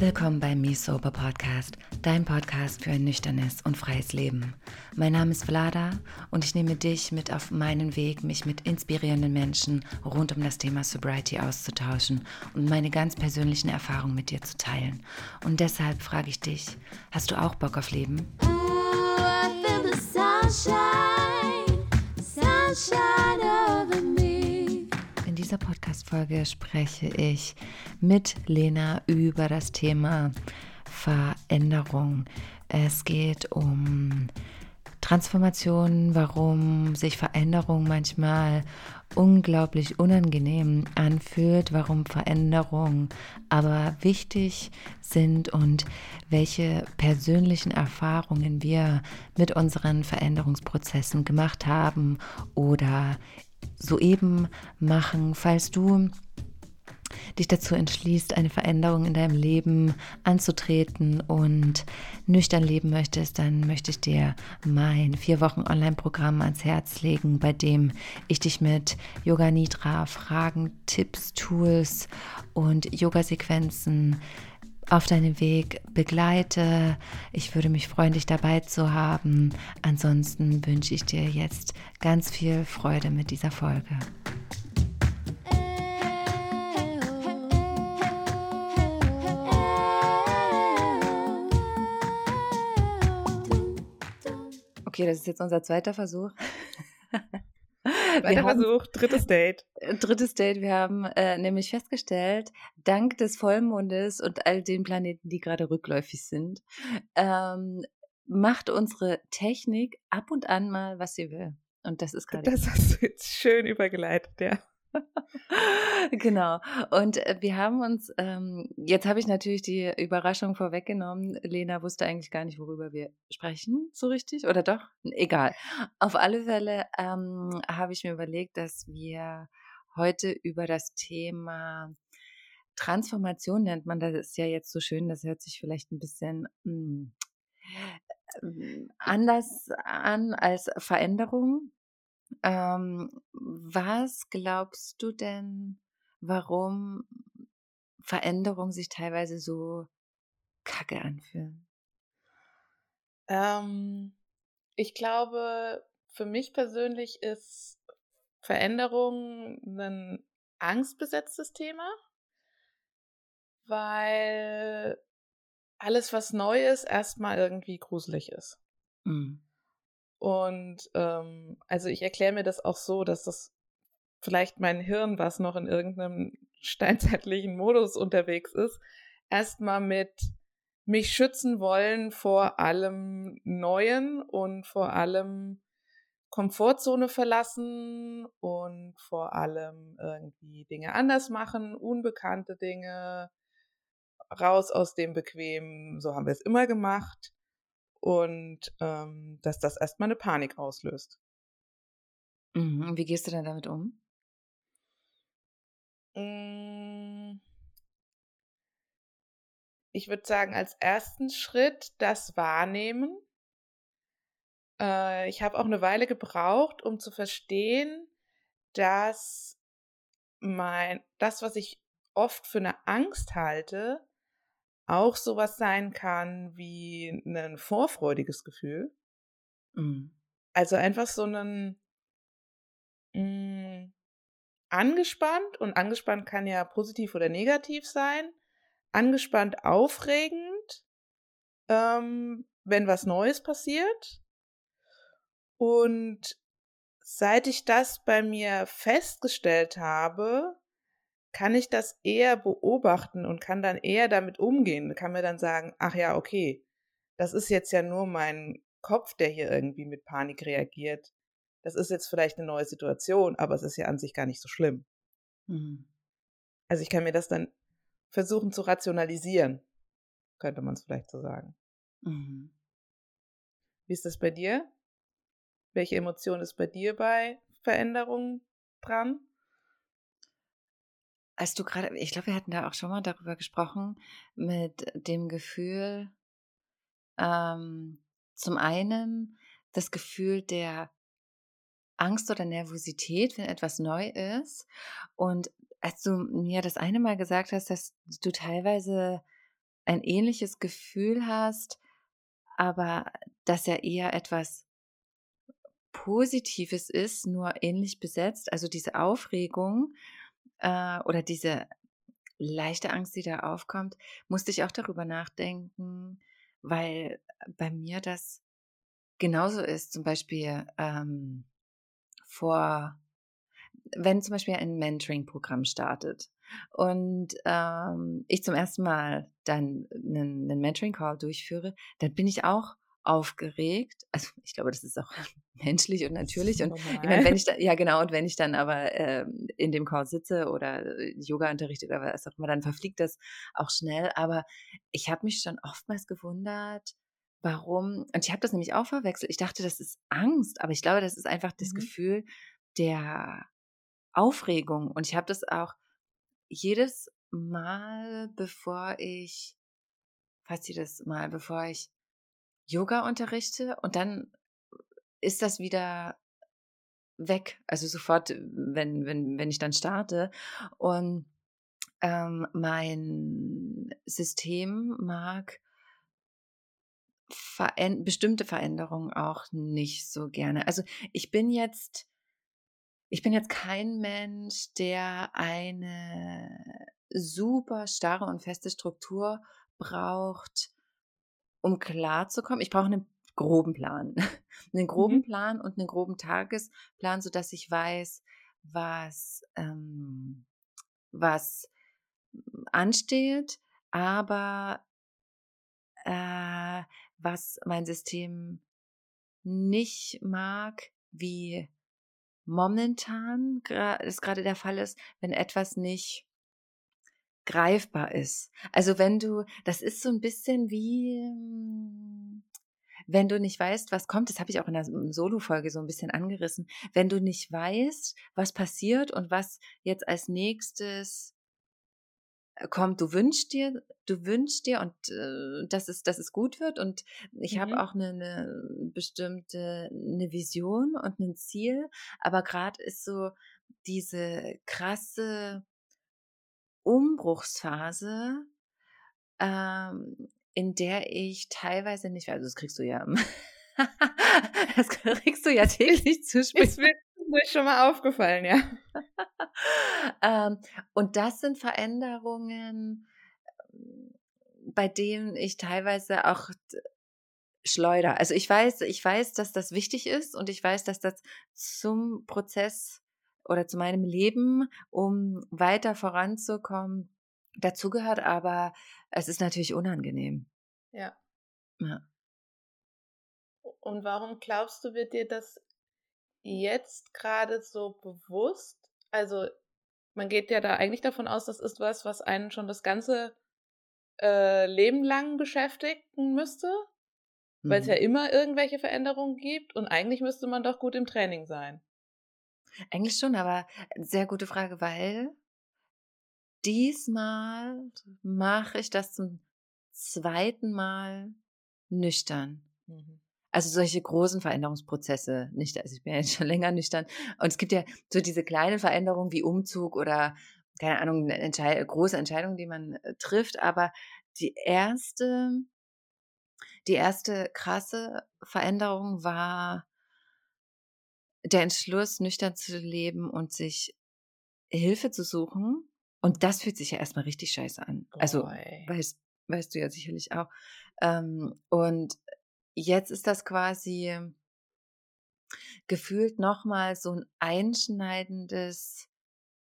Willkommen beim Me Sober Podcast, dein Podcast für ein nüchternes und freies Leben. Mein Name ist Vlada und ich nehme dich mit auf meinen Weg, mich mit inspirierenden Menschen rund um das Thema Sobriety auszutauschen und meine ganz persönlichen Erfahrungen mit dir zu teilen. Und deshalb frage ich dich, hast du auch Bock auf Leben? Ooh, I feel the sunshine, sunshine dieser Podcast-Folge spreche ich mit Lena über das Thema Veränderung. Es geht um Transformation, warum sich Veränderung manchmal unglaublich unangenehm anfühlt, warum Veränderungen aber wichtig sind und welche persönlichen Erfahrungen wir mit unseren Veränderungsprozessen gemacht haben oder soeben machen. Falls du dich dazu entschließt, eine Veränderung in deinem Leben anzutreten und nüchtern leben möchtest, dann möchte ich dir mein vier Wochen Online-Programm ans Herz legen, bei dem ich dich mit Yoga Nidra, Fragen, Tipps, Tools und Yoga-Sequenzen auf deinem Weg begleite. Ich würde mich freuen, dich dabei zu haben. Ansonsten wünsche ich dir jetzt ganz viel Freude mit dieser Folge. Okay, das ist jetzt unser zweiter Versuch. Zweiter Versuch, drittes Date. Drittes Date. Wir haben äh, nämlich festgestellt, dank des Vollmondes und all den Planeten, die gerade rückläufig sind, ähm, macht unsere Technik ab und an mal, was sie will. Und das ist gerade. Das hast du jetzt schön übergeleitet, ja. Genau. Und äh, wir haben uns, ähm, jetzt habe ich natürlich die Überraschung vorweggenommen. Lena wusste eigentlich gar nicht, worüber wir sprechen, so richtig, oder doch? Egal. Auf alle Fälle ähm, habe ich mir überlegt, dass wir heute über das Thema Transformation nennt man das ist ja jetzt so schön, das hört sich vielleicht ein bisschen mh, ähm, anders an als Veränderung. Ähm, was glaubst du denn, warum Veränderungen sich teilweise so kacke anfühlen? Ähm, ich glaube, für mich persönlich ist Veränderung ein angstbesetztes Thema, weil alles, was neu ist, erstmal irgendwie gruselig ist. Mhm. Und ähm, also ich erkläre mir das auch so, dass das vielleicht mein Hirn, was noch in irgendeinem steinzeitlichen Modus unterwegs ist, erstmal mit mich schützen wollen vor allem Neuen und vor allem Komfortzone verlassen und vor allem irgendwie Dinge anders machen, unbekannte Dinge, raus aus dem Bequemen, so haben wir es immer gemacht und ähm, dass das erstmal eine Panik auslöst. Mhm. Wie gehst du denn damit um? Mm. Ich würde sagen, als ersten Schritt das Wahrnehmen. Äh, ich habe auch eine Weile gebraucht, um zu verstehen, dass mein, das, was ich oft für eine Angst halte, auch sowas sein kann wie ein vorfreudiges Gefühl. Mhm. Also einfach so ein mh, angespannt und angespannt kann ja positiv oder negativ sein. Angespannt, aufregend, ähm, wenn was Neues passiert. Und seit ich das bei mir festgestellt habe, kann ich das eher beobachten und kann dann eher damit umgehen, kann mir dann sagen, ach ja, okay, das ist jetzt ja nur mein Kopf, der hier irgendwie mit Panik reagiert. Das ist jetzt vielleicht eine neue Situation, aber es ist ja an sich gar nicht so schlimm. Mhm. Also ich kann mir das dann versuchen zu rationalisieren, könnte man es vielleicht so sagen. Mhm. Wie ist das bei dir? Welche Emotion ist bei dir bei Veränderungen dran? Als du gerade, ich glaube, wir hatten da auch schon mal darüber gesprochen, mit dem Gefühl, ähm, zum einen das Gefühl der Angst oder Nervosität, wenn etwas neu ist. Und als du mir das eine Mal gesagt hast, dass du teilweise ein ähnliches Gefühl hast, aber dass ja eher etwas Positives ist, nur ähnlich besetzt, also diese Aufregung äh, oder diese leichte Angst, die da aufkommt, musste ich auch darüber nachdenken, weil bei mir das genauso ist. Zum Beispiel ähm, vor, wenn zum Beispiel ein Mentoring-Programm startet und ähm, ich zum ersten Mal dann einen, einen Mentoring-Call durchführe, dann bin ich auch aufgeregt. Also ich glaube, das ist auch menschlich und natürlich. Und ich meine, wenn ich da, ja genau, und wenn ich dann aber äh, in dem Call sitze oder äh, Yoga unterrichte oder was auch immer, dann verfliegt das auch schnell. Aber ich habe mich schon oftmals gewundert, warum, und ich habe das nämlich auch verwechselt. Ich dachte, das ist Angst, aber ich glaube, das ist einfach das mhm. Gefühl der Aufregung. Und ich habe das auch jedes Mal, bevor ich, fast jedes Mal, bevor ich Yoga unterrichte und dann ist das wieder weg. Also sofort, wenn, wenn, wenn ich dann starte. Und ähm, mein System mag veränd bestimmte Veränderungen auch nicht so gerne. Also ich bin jetzt, ich bin jetzt kein Mensch, der eine super starre und feste Struktur braucht, um klarzukommen. Ich brauche einen groben Plan. einen groben mhm. Plan und einen groben Tagesplan, sodass ich weiß, was, ähm, was ansteht, aber äh, was mein System nicht mag, wie momentan es gerade der Fall ist, wenn etwas nicht greifbar ist. Also wenn du, das ist so ein bisschen wie, hm, wenn du nicht weißt, was kommt, das habe ich auch in der Solo-Folge so ein bisschen angerissen, wenn du nicht weißt, was passiert und was jetzt als nächstes kommt, du wünschst dir, du wünschst dir und äh, dass es, dass es gut wird und ich mhm. habe auch eine, eine bestimmte eine Vision und ein Ziel, aber gerade ist so diese krasse Umbruchsphase, ähm, in der ich teilweise nicht, also das kriegst du ja, das kriegst du ja täglich zu. Ist mir schon mal aufgefallen, ja. ähm, und das sind Veränderungen, bei denen ich teilweise auch schleuder. Also ich weiß, ich weiß, dass das wichtig ist und ich weiß, dass das zum Prozess oder zu meinem Leben, um weiter voranzukommen, dazugehört, aber es ist natürlich unangenehm. Ja. ja. Und warum glaubst du, wird dir das jetzt gerade so bewusst? Also, man geht ja da eigentlich davon aus, das ist was, was einen schon das ganze äh, Leben lang beschäftigen müsste, mhm. weil es ja immer irgendwelche Veränderungen gibt und eigentlich müsste man doch gut im Training sein. Eigentlich schon, aber sehr gute Frage, weil diesmal mache ich das zum zweiten Mal nüchtern. Mhm. Also solche großen Veränderungsprozesse nicht. Also ich bin ja jetzt schon länger nüchtern. Und es gibt ja so diese kleinen Veränderungen wie Umzug oder keine Ahnung, Entscheid große Entscheidungen, die man äh, trifft. Aber die erste, die erste krasse Veränderung war der Entschluss, nüchtern zu leben und sich Hilfe zu suchen. Und das fühlt sich ja erstmal richtig scheiße an. Boy. Also, weißt, weißt du ja sicherlich auch. Ähm, und jetzt ist das quasi gefühlt nochmal so ein einschneidendes,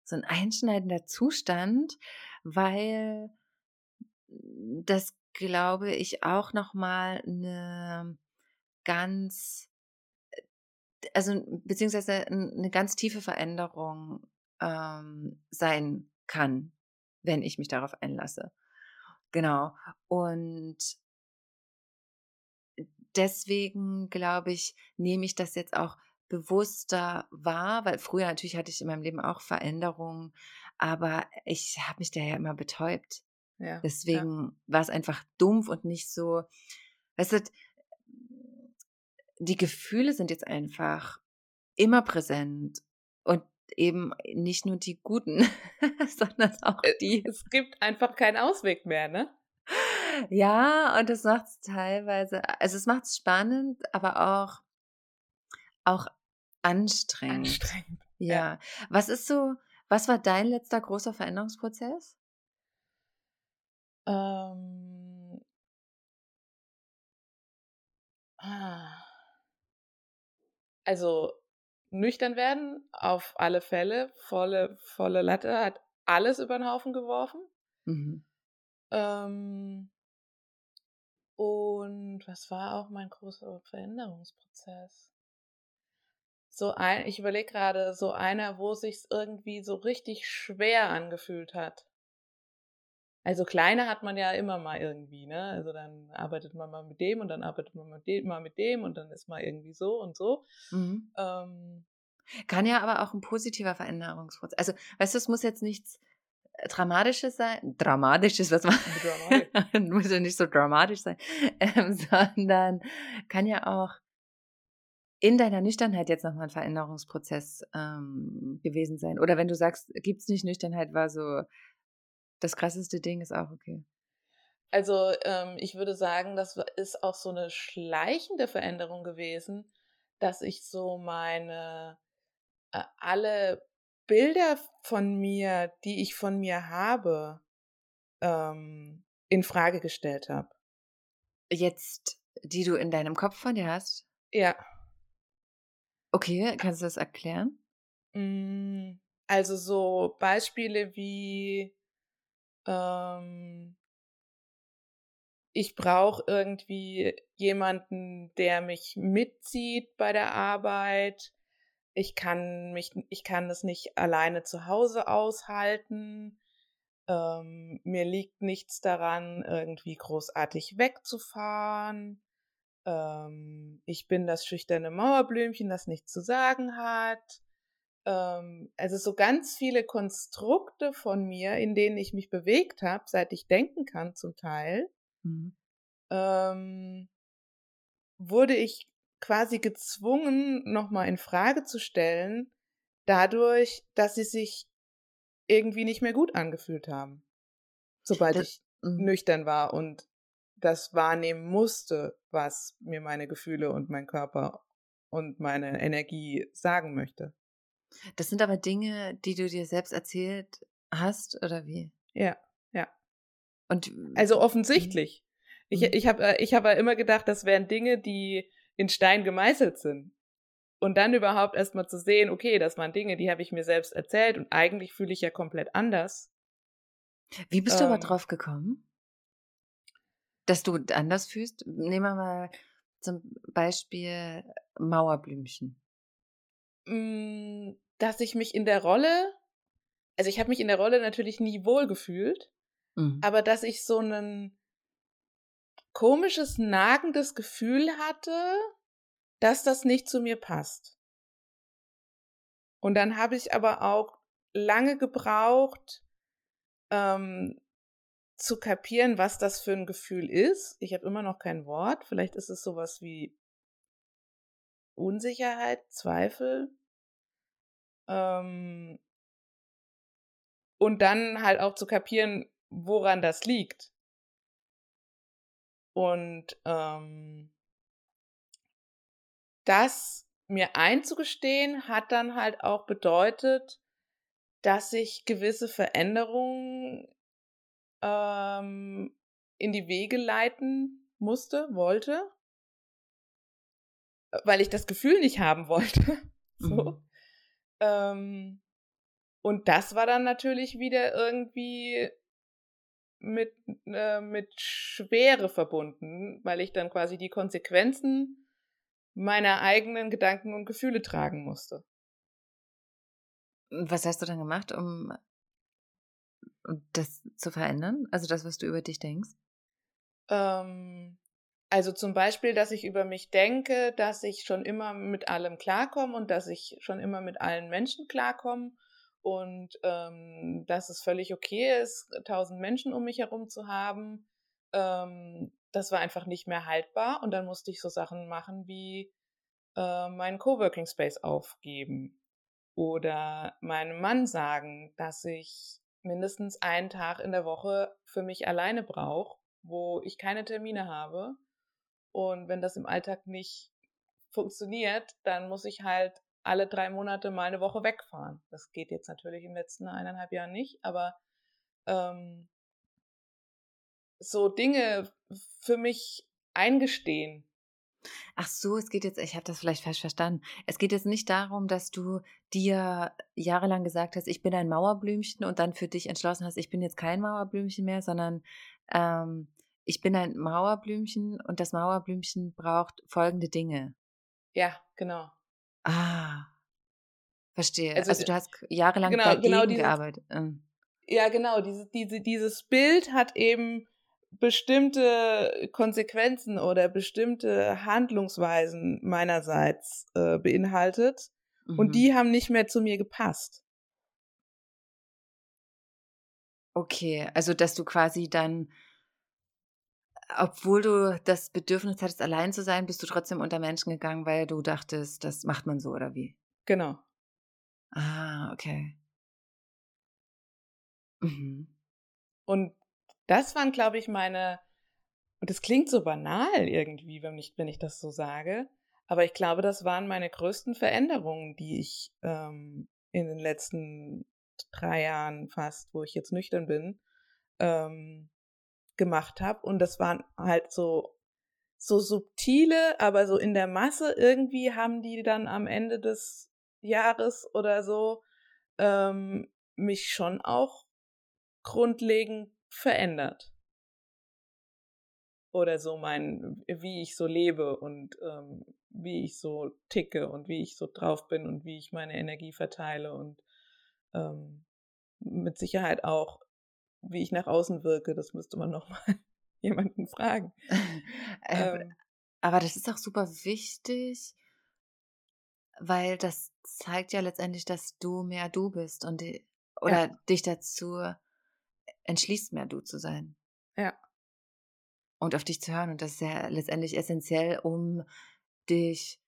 so ein einschneidender Zustand, weil das glaube ich auch nochmal eine ganz also beziehungsweise eine ganz tiefe Veränderung ähm, sein kann, wenn ich mich darauf einlasse. Genau. Und deswegen glaube ich, nehme ich das jetzt auch bewusster wahr, weil früher natürlich hatte ich in meinem Leben auch Veränderungen, aber ich habe mich da ja immer betäubt. Ja, Deswegen ja. war es einfach dumpf und nicht so, weißt du, die Gefühle sind jetzt einfach immer präsent und eben nicht nur die guten, sondern auch Äh, die. Es gibt einfach keinen Ausweg mehr, ne? Ja, und das macht es teilweise, also es macht es spannend, aber auch, auch anstrengend. Anstrengend. Ja. Was ist so, was war dein letzter großer Veränderungsprozess? Ähm, ah. Also nüchtern werden, auf alle Fälle, volle, volle Latte, hat alles über den Haufen geworfen. Mhm. Ähm, und was war auch mein großer Veränderungsprozess? So ein, ich überlege gerade, so einer, wo sich's irgendwie so richtig schwer angefühlt hat. Also kleine hat man ja immer mal irgendwie, ne? Also dann arbeitet man mal mit dem und dann arbeitet man mit dem, mal mit dem und dann ist mal irgendwie so und so. Mhm. Ähm, Kann ja aber auch ein positiver Veränderungsprozess. Also, weißt du, es muss jetzt nichts äh, Dramatisches sein. Dramatisches, was man. Dramatisch. muss ja nicht so dramatisch sein, ähm, sondern kann ja auch in deiner Nüchternheit jetzt nochmal ein Veränderungsprozess ähm, gewesen sein. Oder wenn du sagst, gibt's nicht Nüchternheit, war so das krasseste Ding, ist auch okay. Also ähm, ich würde sagen, das ist auch so eine schleichende Veränderung gewesen, dass ich so meine äh, alle Bilder von mir, die ich von mir habe, ähm, in Frage gestellt habe. Jetzt, die du in deinem Kopf von dir hast. Ja. Okay, kannst du das erklären? Mm, Also so Beispiele wie ähm, ich brauche irgendwie jemanden, der mich mitzieht bei der Arbeit. Ich kann mich, ich kann es nicht alleine zu Hause aushalten. Ähm, mir liegt nichts daran, irgendwie großartig wegzufahren. Ähm, ich bin das schüchterne Mauerblümchen, das nichts zu sagen hat. Ähm, also so ganz viele Konstrukte von mir, in denen ich mich bewegt habe, seit ich denken kann zum Teil, Mhm. ähm, wurde ich quasi gezwungen, nochmal in Frage zu stellen, dadurch, dass sie sich irgendwie nicht mehr gut angefühlt haben. Sobald Das- ich Mhm. nüchtern war und das wahrnehmen musste, was mir meine Gefühle und mein Körper und meine Energie sagen möchte. Das sind aber Dinge, die du dir selbst erzählt hast, oder wie? Ja, ja. Und Also offensichtlich. Ich, Mhm. ich habe ich hab immer gedacht, das wären Dinge, die in Stein gemeißelt sind. Und dann überhaupt erstmal zu sehen, okay, das waren Dinge, die habe ich mir selbst erzählt und eigentlich fühle ich ja komplett anders. wie bist du aber ähm, drauf gekommen? Dass du anders fühlst? Nehmen wir mal zum Beispiel Mauerblümchen. Mm, Dass ich mich in der Rolle, also ich habe mich in der Rolle natürlich nie wohl gefühlt, Mhm. aber dass ich so ein komisches, nagendes Gefühl hatte, dass das nicht zu mir passt. Und dann habe ich aber auch lange gebraucht, ähm, zu kapieren, was das für ein Gefühl ist. Ich habe immer noch kein Wort. Vielleicht ist es sowas wie Unsicherheit, Zweifel. Ähm, und dann halt auch zu kapieren, woran das liegt. Und ähm, das mir einzugestehen, hat dann halt auch bedeutet, dass ich gewisse Veränderungen ähm, in die Wege leiten musste, wollte, weil ich das Gefühl nicht haben wollte. so. Mhm. Ähm, und das war dann natürlich wieder irgendwie mit, äh, mit Schwere verbunden, weil ich dann quasi die Konsequenzen meiner eigenen Gedanken und Gefühle tragen musste. Was hast du dann gemacht, um das zu verändern? Also das, was du über dich denkst? Ähm, also zum Beispiel, dass ich über mich denke, dass ich schon immer mit allem klarkomme und dass ich schon immer mit allen Menschen klarkomme und ähm, dass es völlig okay ist, tausend Menschen um mich herum zu haben. Ähm, das war einfach nicht mehr haltbar und dann musste ich so Sachen machen wie äh, meinen Coworking Space aufgeben oder meinem Mann sagen, dass ich mindestens einen Tag in der Woche für mich alleine brauche, wo ich keine Termine habe. Und wenn das im Alltag nicht funktioniert, dann muss ich halt alle drei Monate mal eine Woche wegfahren. Das geht jetzt natürlich den letzten eineinhalb Jahren nicht, aber ähm, so Dinge für mich eingestehen. Ach so, es geht jetzt, ich habe das vielleicht falsch verstanden. Es geht jetzt nicht darum, dass du dir jahrelang gesagt hast, ich bin ein Mauerblümchen und dann für dich entschlossen hast, ich bin jetzt kein Mauerblümchen mehr, sondern ähm, ich bin ein Mauerblümchen und das Mauerblümchen braucht folgende Dinge. Ja, genau. Ah, verstehe. Also, Also, du hast jahrelang genau, dagegen genau dieses- gearbeitet. Ähm, Ja, genau. Diese, diese, dieses Bild hat eben bestimmte Konsequenzen oder bestimmte Handlungsweisen meinerseits äh, beinhaltet. mhm. Und die haben nicht mehr zu mir gepasst. Okay, also dass du quasi dann, obwohl du das Bedürfnis hattest, allein zu sein, bist du trotzdem unter Menschen gegangen, weil du dachtest, das macht man so oder wie? Genau. Ah, okay. Mhm. Und das waren, glaube ich, meine, und das klingt so banal irgendwie, wenn ich, wenn ich das so sage, aber ich glaube, das waren meine größten Veränderungen, die ich ähm, in den letzten drei Jahren fast, wo ich jetzt nüchtern bin, ähm, gemacht habe. Und das waren halt so, so subtile, aber so in der Masse irgendwie haben die dann am Ende des Jahres oder so ähm, mich schon auch grundlegend verändert. Oder so mein, wie ich so lebe und ähm, wie ich so ticke und wie ich so drauf bin und wie ich meine Energie verteile und ähm, mit Sicherheit auch, wie ich nach außen wirke. Das müsste man nochmal jemanden fragen. Ähm, Ähm, aber das ist auch super wichtig, weil das zeigt ja letztendlich, dass du mehr du bist und die, oder dich dazu entschließt, mehr du zu sein. Ja. Und auf dich zu hören. Und das ist ja letztendlich essentiell, um dich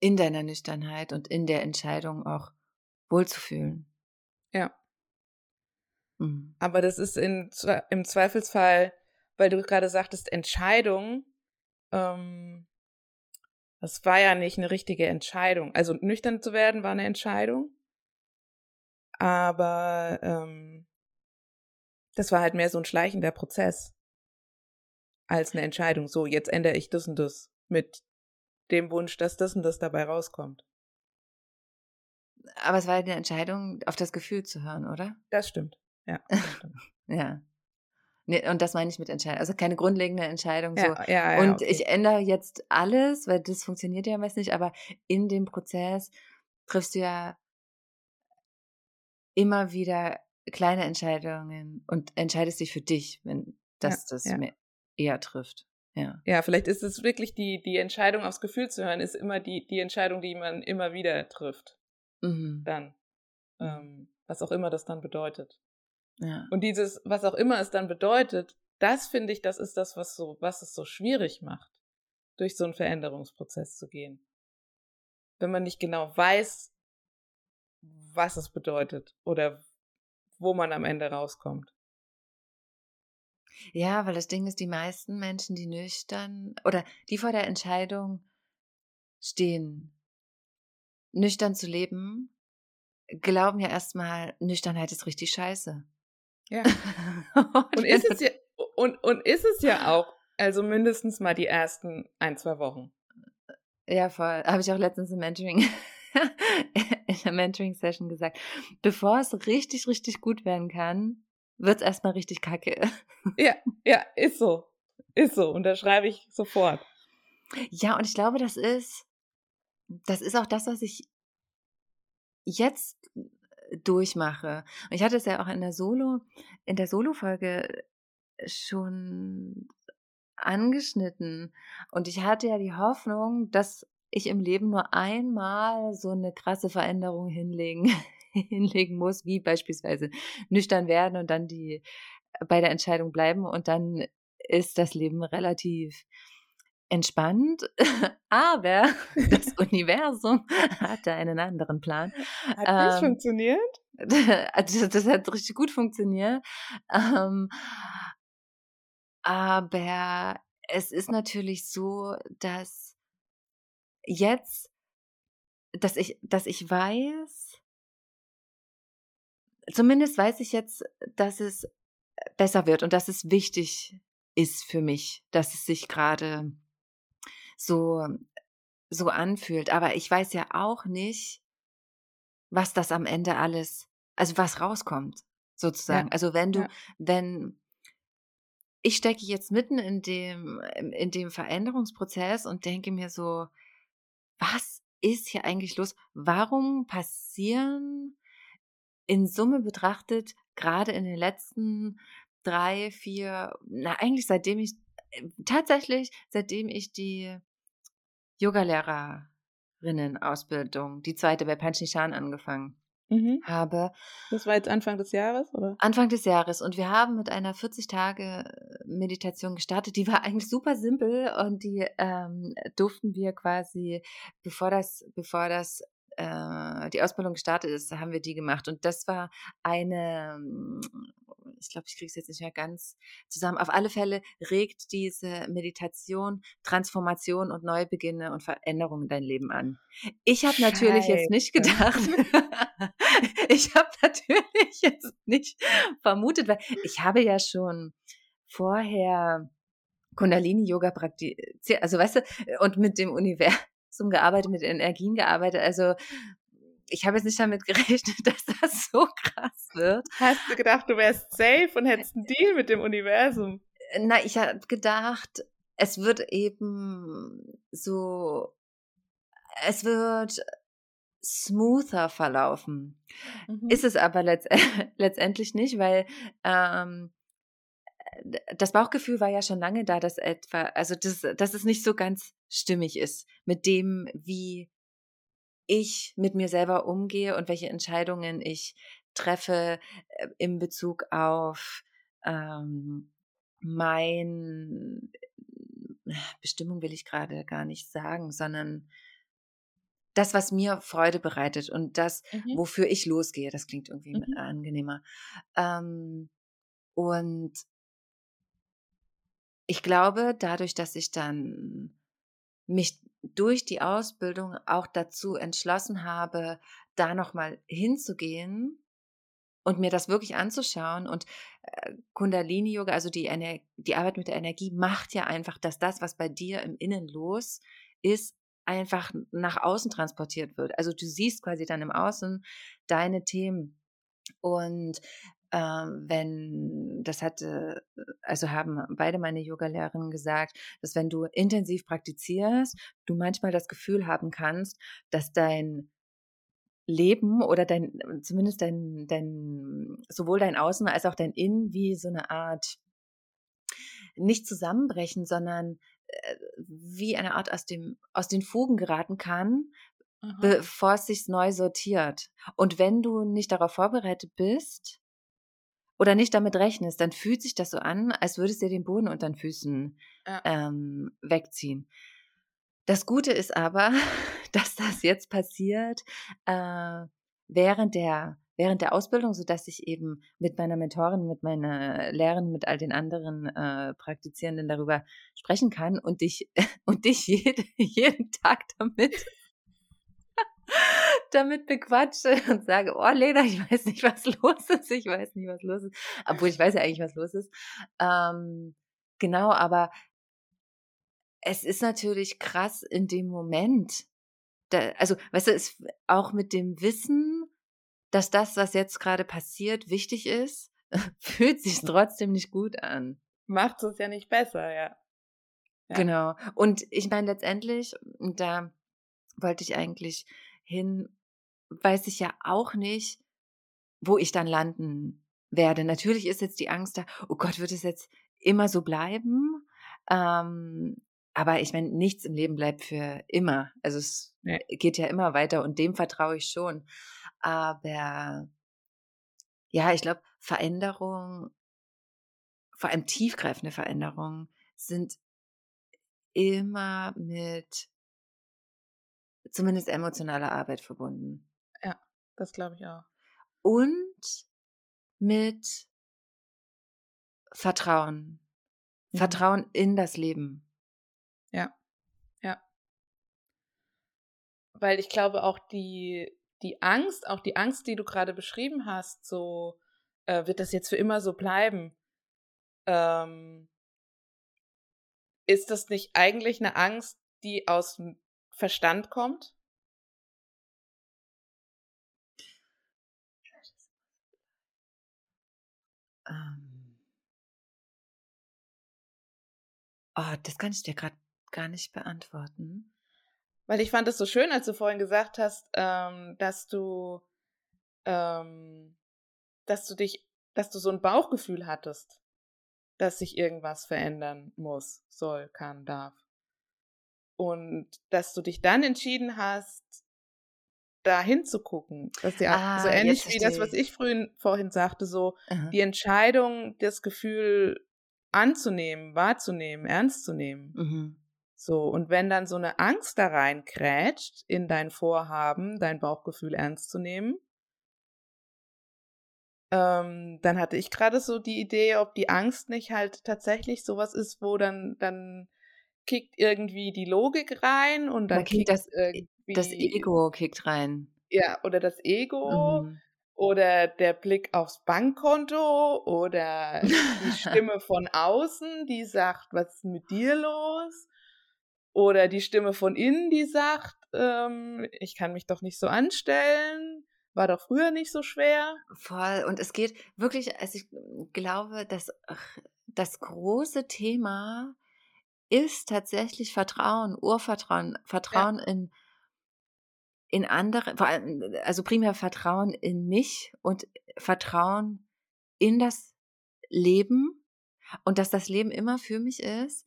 in deiner Nüchternheit und in der Entscheidung auch wohlzufühlen. Mhm. Aber das ist in, im Zweifelsfall, weil du gerade sagtest, Entscheidung, ähm, das war ja nicht eine richtige Entscheidung. Also nüchtern zu werden war eine Entscheidung, aber ähm, das war halt mehr so ein schleichender Prozess als eine Entscheidung. So, jetzt ändere ich das und das mit dem Wunsch, dass das und das dabei rauskommt. Aber es war eine Entscheidung, auf das Gefühl zu hören, oder? Das stimmt. Ja. Ja. Nee, und das meine ich mit Entscheidung. Also keine grundlegende Entscheidung. So. ja, ja, ja, und okay. ich ändere jetzt alles, weil das funktioniert ja meist nicht, aber in dem Prozess triffst du ja immer wieder kleine Entscheidungen und entscheidest dich für dich, wenn das das eher trifft. Ja. Ja, vielleicht ist es wirklich die, die Entscheidung aufs Gefühl zu hören, ist immer die, die Entscheidung, die man immer wieder trifft. Mhm. Dann. Ähm, was auch immer das dann bedeutet. Ja. Und dieses, was auch immer es dann bedeutet, das finde ich, das ist das, was so, was es so schwierig macht, durch so einen Veränderungsprozess zu gehen. Wenn man nicht genau weiß, was es bedeutet oder wo man am Ende rauskommt. Ja, weil das Ding ist, die meisten Menschen, die nüchtern oder die vor der Entscheidung stehen, nüchtern zu leben, glauben ja erstmal, Nüchternheit ist richtig scheiße. Ja. und Und ist es ja, und, und ist es ja auch, also mindestens mal die ersten ein, zwei Wochen. Ja, voll. Habe ich auch letztens im Mentoring, in der Mentoring-Session gesagt. Bevor es richtig, richtig gut werden kann, wird es erstmal richtig kacke. Ja, ja, ist so. Ist so. Unterschreibe ich sofort. Ja, und ich glaube, das ist, das ist auch das, was ich jetzt durchmache. Und ich hatte es ja auch in der Solo, in der Solo-Folge schon angeschnitten. Und ich hatte ja die Hoffnung, dass ich im Leben nur einmal so eine krasse Veränderung hinlegen, hinlegen muss, wie beispielsweise nüchtern werden und dann die bei der Entscheidung bleiben und dann ist das Leben relativ entspannt, aber das Universum hatte einen anderen Plan. Hat das Ähm, funktioniert? Also das hat richtig gut funktioniert. Ähm, aber es ist natürlich so, dass jetzt, dass ich, dass ich weiß, zumindest weiß ich jetzt, dass es besser wird und dass es wichtig ist für mich, dass es sich gerade so, so anfühlt. Aber ich weiß ja auch nicht, was das am Ende alles, also was rauskommt, sozusagen. Ja, Also wenn du, ja. wenn ich stecke jetzt mitten in dem, in dem Veränderungsprozess und denke mir so, was ist hier eigentlich los? Warum passieren in Summe betrachtet gerade in den letzten drei, vier, na eigentlich seitdem ich, tatsächlich seitdem ich die Yogalehrerinnen-Ausbildung, die zweite bei Panchnishan angefangen Mhm. habe, Das war jetzt Anfang des Jahres, oder? Anfang des Jahres und wir haben mit einer 40-Tage-Meditation gestartet. Die war eigentlich super simpel und die ähm, durften wir quasi, bevor das, bevor das äh, die Ausbildung gestartet ist, haben wir die gemacht. Und das war eine, ähm, ich glaube, ich kriege es jetzt nicht mehr ganz zusammen. Auf alle Fälle regt diese Meditation Transformation und Neubeginne und Veränderungen in dein Leben an. Ich habe natürlich jetzt nicht gedacht, ich habe natürlich jetzt nicht vermutet, weil ich habe ja schon vorher Kundalini-Yoga praktiziert, also weißt du, und mit dem Universum gearbeitet, mit Energien gearbeitet, also ich habe jetzt nicht damit gerechnet, dass das so krass wird. Hast du gedacht, du wärst safe und hättest einen Deal mit dem Universum? Na, ich habe gedacht, es wird eben so, es wird smoother verlaufen. Mhm. Ist es aber letzt letztendlich nicht, weil ähm, das Bauchgefühl war ja schon lange da, dass etwa, also das, dass es nicht so ganz stimmig ist mit dem, wie ich mit mir selber umgehe und welche Entscheidungen ich treffe äh, in Bezug auf ähm, mein Bestimmung will ich gerade gar nicht sagen, sondern das, was mir Freude bereitet und das, Mhm. wofür ich losgehe, das klingt irgendwie Mhm. angenehmer. Ähm, und ich glaube, dadurch, dass ich dann mich durch die Ausbildung auch dazu entschlossen habe, da nochmal hinzugehen und mir das wirklich anzuschauen und äh, Kundalini-Yoga, also die, Ener die Arbeit mit der Energie, macht ja einfach, dass das, was bei dir im Innen los ist, einfach nach außen transportiert wird. Also du siehst quasi dann im Außen deine Themen. Und wenn, das hatte, also haben beide meine Yogalehrerinnen gesagt, dass wenn du intensiv praktizierst, du manchmal das Gefühl haben kannst, dass dein Leben oder dein, zumindest dein, dein, sowohl dein Außen als auch dein Innen wie so eine Art nicht zusammenbrechen, sondern äh, wie eine Art aus dem, aus den Fugen geraten kann, Aha. bevor es sich neu sortiert. Und wenn du nicht darauf vorbereitet bist oder nicht damit rechnest, dann fühlt sich das so an, als würdest du dir den Boden unter den Füßen Ja. ähm, wegziehen. Das Gute ist aber, dass das jetzt passiert äh, während der während der Ausbildung, so dass ich eben mit meiner Mentorin, mit meiner Lehrerin, mit all den anderen äh, Praktizierenden darüber sprechen kann und dich und dich jede, jeden Tag damit damit bequatsche und sage, oh Lena, ich weiß nicht, was los ist, ich weiß nicht, was los ist, obwohl ich weiß ja eigentlich, was los ist. Ähm, genau, aber es ist natürlich krass in dem Moment, da, also, weißt du, es auch mit dem Wissen, dass das, was jetzt gerade passiert, wichtig ist, fühlt sich trotzdem nicht gut an. Macht es ja nicht besser, ja. Ja. Genau. Und ich meine, letztendlich, und da wollte ich eigentlich hin, weiß ich ja auch nicht, wo ich dann landen werde. Natürlich ist jetzt die Angst da, oh Gott, wird es jetzt immer so bleiben? Ähm, aber ich meine, nichts im Leben bleibt für immer. Also es Nee. geht ja immer weiter und dem vertraue ich schon. Aber ja, ich glaube, Veränderung, vor allem tiefgreifende Veränderungen, sind immer mit zumindest emotionaler Arbeit verbunden. Das glaube ich auch. Und mit Vertrauen. Mhm. Vertrauen in das Leben. Ja, ja. Weil ich glaube auch die, die Angst, auch die Angst, die du gerade beschrieben hast, so äh, wird das jetzt für immer so bleiben. Ähm, ist das nicht eigentlich eine Angst, die aus dem Verstand kommt? Ähm. Oh, das kann ich dir gerade gar nicht beantworten. Weil ich fand es so schön, als du vorhin gesagt hast, ähm, dass du, ähm, dass du dich, dass du so ein Bauchgefühl hattest, dass sich irgendwas verändern muss, soll, kann, darf. Und dass du dich dann entschieden hast, da hinzugucken. Das ist ja Ah, so ähnlich wie das, was ich. ich frühin, vorhin sagte, so Aha. die Entscheidung, das Gefühl anzunehmen, wahrzunehmen, ernst zu nehmen. Mhm. So, und wenn dann so eine Angst da reinkrätscht in dein Vorhaben, dein Bauchgefühl ernst zu nehmen, ähm, dann hatte ich gerade so die Idee, ob die Angst nicht halt tatsächlich sowas ist, wo dann, dann kickt irgendwie die Logik rein und Da dann kickt kickt das, irgendwie das Ego kickt rein. ja, oder das Ego Mhm. oder der Blick aufs Bankkonto oder die Stimme von außen, die sagt, was ist mit dir los? Oder die Stimme von innen, die sagt, ähm, ich kann mich doch nicht so anstellen, war doch früher nicht so schwer. Voll. Und es geht wirklich, also ich glaube, dass das große Thema ist tatsächlich Vertrauen, Urvertrauen, Vertrauen in, in andere, vor allem, also primär Vertrauen in mich und Vertrauen in das Leben und dass das Leben immer für mich ist.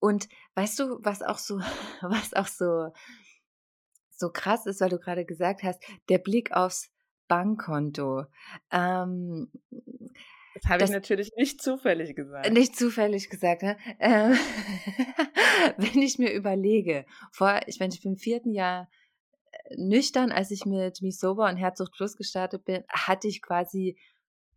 Und weißt du, was auch so, was auch so, so krass ist, weil du gerade gesagt hast, der Blick aufs Bankkonto. Ähm, Das habe ich natürlich nicht zufällig gesagt. nicht zufällig gesagt, ne? Ähm, wenn ich mir überlege, vor, ich meine, ich bin im vierten Jahr äh, nüchtern, als ich mit Miss Sober und Herzog Plus gestartet bin, hatte ich quasi,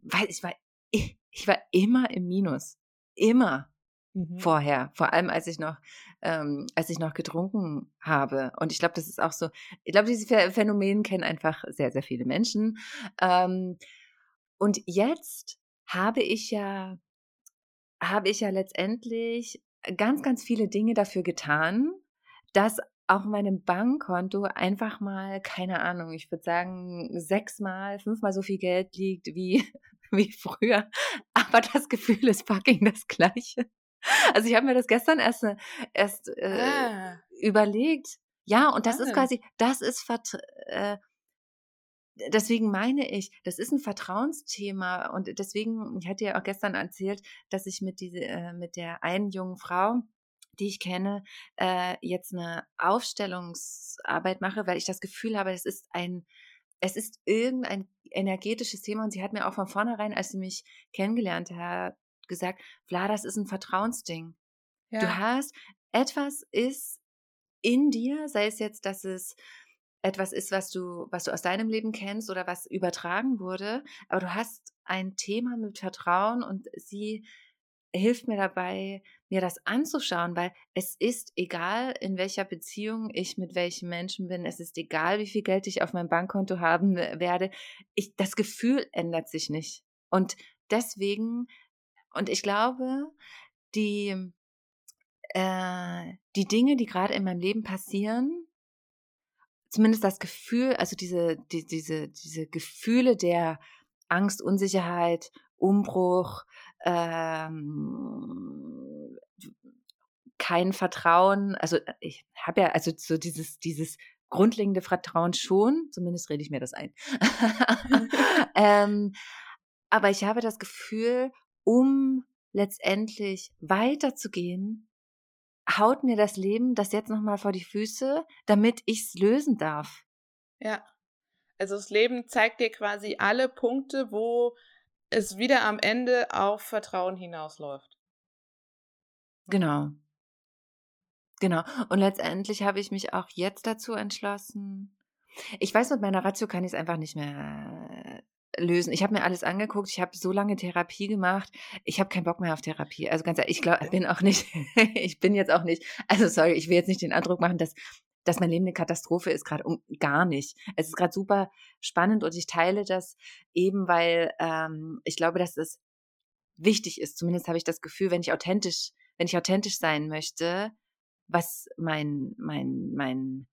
weil ich war, ich, ich war immer im Minus. Immer Mhm. vorher, vor allem als ich noch, ähm, als ich noch getrunken habe. Und ich glaube, das ist auch so, ich glaube, dieses Ph- Phänomen kennen einfach sehr, sehr viele Menschen. Ähm, und jetzt habe ich ja, habe ich ja letztendlich ganz, ganz viele Dinge dafür getan, dass auf meinem Bankkonto einfach mal, keine Ahnung, ich würde sagen, sechsmal, fünfmal so viel Geld liegt wie, wie früher. Aber das Gefühl ist fucking das gleiche. Also ich habe mir das gestern erst, äh, erst äh, Ah, überlegt. Ja, und das ist Spannend. quasi, das ist äh, deswegen meine ich, das ist ein Vertrauensthema und deswegen, ich hatte ja auch gestern erzählt, dass ich mit diese, äh, mit der einen jungen Frau, die ich kenne, äh, jetzt eine Aufstellungsarbeit mache, weil ich das Gefühl habe, es ist ein, es ist irgendein energetisches Thema und sie hat mir auch von vornherein, als sie mich kennengelernt hat, gesagt, Vlad, das ist ein Vertrauensding. ja. Du hast, etwas ist in dir, sei es jetzt, dass es etwas ist, was du, was du aus deinem Leben kennst oder was übertragen wurde, aber du hast ein Thema mit Vertrauen und sie hilft mir dabei, mir das anzuschauen, weil es ist egal, in welcher Beziehung ich mit welchen Menschen bin, es ist egal, wie viel Geld ich auf meinem Bankkonto haben werde, ich, das Gefühl ändert sich nicht. Und deswegen, und ich glaube, die, äh, die Dinge, die gerade in meinem Leben passieren, zumindest das Gefühl, also diese, die, diese, diese Gefühle der Angst, Unsicherheit, Umbruch, ähm, kein Vertrauen, also ich habe ja also so dieses, dieses grundlegende Vertrauen schon, zumindest rede ich mir das ein. ähm, aber ich habe das Gefühl, um letztendlich weiterzugehen, haut mir das Leben das jetzt nochmal vor die Füße, damit ich es lösen darf. Ja. Also das Leben zeigt dir quasi alle Punkte, wo es wieder am Ende auf Vertrauen hinausläuft. Genau. Genau. Und letztendlich habe ich mich auch jetzt dazu entschlossen. Ich weiß, mit meiner Ratio kann ich es einfach nicht mehr lösen. Ich habe mir alles angeguckt, ich habe so lange Therapie gemacht, ich habe keinen Bock mehr auf Therapie. Also ganz ehrlich, ich glaube, bin auch nicht, ich bin jetzt auch nicht, also sorry, ich will jetzt nicht den Eindruck machen, dass dass mein Leben eine Katastrophe ist, gerade um gar nicht. Es ist gerade super spannend und ich teile das eben, weil ähm, ich glaube, dass es wichtig ist. Zumindest habe ich das Gefühl, wenn ich authentisch, wenn ich authentisch sein möchte, was mein mein mein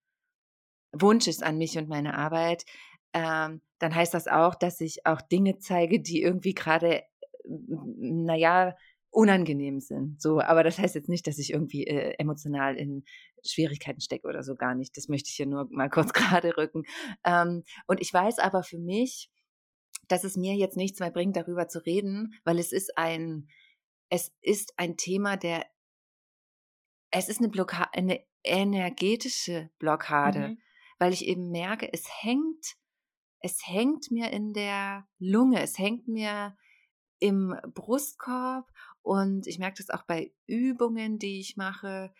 Wunsch ist an mich und meine Arbeit, ähm, dann heißt das auch, dass ich auch Dinge zeige, die irgendwie gerade, naja, unangenehm sind. So, aber das heißt jetzt nicht, dass ich irgendwie äh, emotional in Schwierigkeiten stecke oder so gar nicht. Das möchte ich hier nur mal kurz gerade rücken. Ähm, und ich weiß aber für mich, dass es mir jetzt nichts mehr bringt, darüber zu reden, weil es ist ein, es ist ein Thema, der, es ist eine Blockade, eine energetische Blockade, mhm. weil ich eben merke, es hängt es hängt mir in der Lunge, es hängt mir im Brustkorb und ich merke das auch bei Übungen, die ich mache,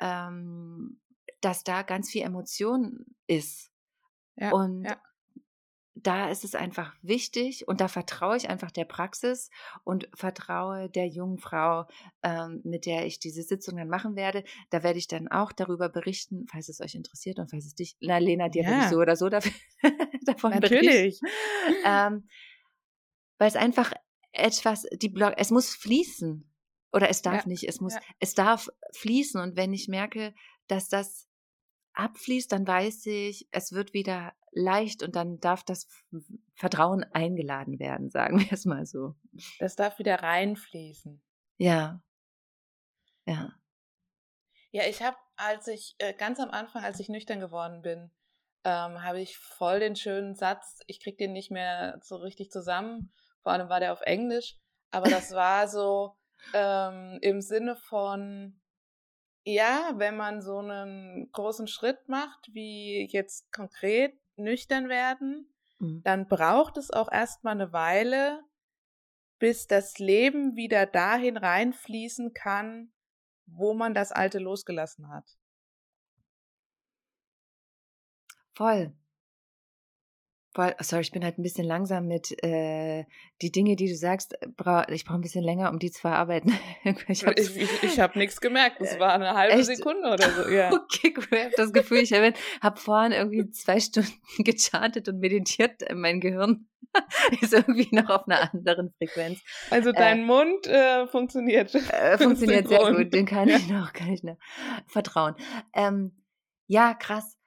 ähm, dass da ganz viel Emotion ist. Ja, und ja da ist es einfach wichtig und da vertraue ich einfach der Praxis und vertraue der jungen Frau, ähm, mit der ich diese Sitzung dann machen werde. Da werde ich dann auch darüber berichten, falls es euch interessiert und falls es dich, na Lena, dir ja. so oder so dafür, davon Natürlich. Ähm, weil es einfach etwas, die Blog, es muss fließen oder es darf ja. nicht, es muss, ja. es darf fließen und wenn ich merke, dass das abfließt, dann weiß ich, es wird wieder leicht und dann darf das Vertrauen eingeladen werden, sagen wir es mal so. Das darf wieder reinfließen. Ja. Ja. Ja, ich habe, als ich äh, ganz am Anfang, als ich nüchtern geworden bin, ähm, habe ich voll den schönen Satz, ich krieg den nicht mehr so richtig zusammen, vor allem war der auf Englisch, aber das war so ähm, im Sinne von, ja, wenn man so einen großen Schritt macht, wie jetzt konkret nüchtern werden, mhm. dann braucht es auch erstmal eine Weile, bis das Leben wieder dahin reinfließen kann, wo man das Alte losgelassen hat. Voll. Voll, sorry, ich bin halt ein bisschen langsam mit äh, die Dinge, die du sagst. Bra ich brauche ein bisschen länger, um die zu verarbeiten. ich habe ich, ich, ich hab nichts gemerkt. Es war eine halbe Echt? Sekunde oder so. Ja. Okay, habe das Gefühl, ich habe hab vorhin irgendwie zwei Stunden gechartet und meditiert. Mein Gehirn ist irgendwie noch auf einer anderen Frequenz. Also dein äh, Mund äh, funktioniert. Äh, funktioniert sehr gut. Den kann ja. ich noch, kann ich noch vertrauen. Ähm, ja, krass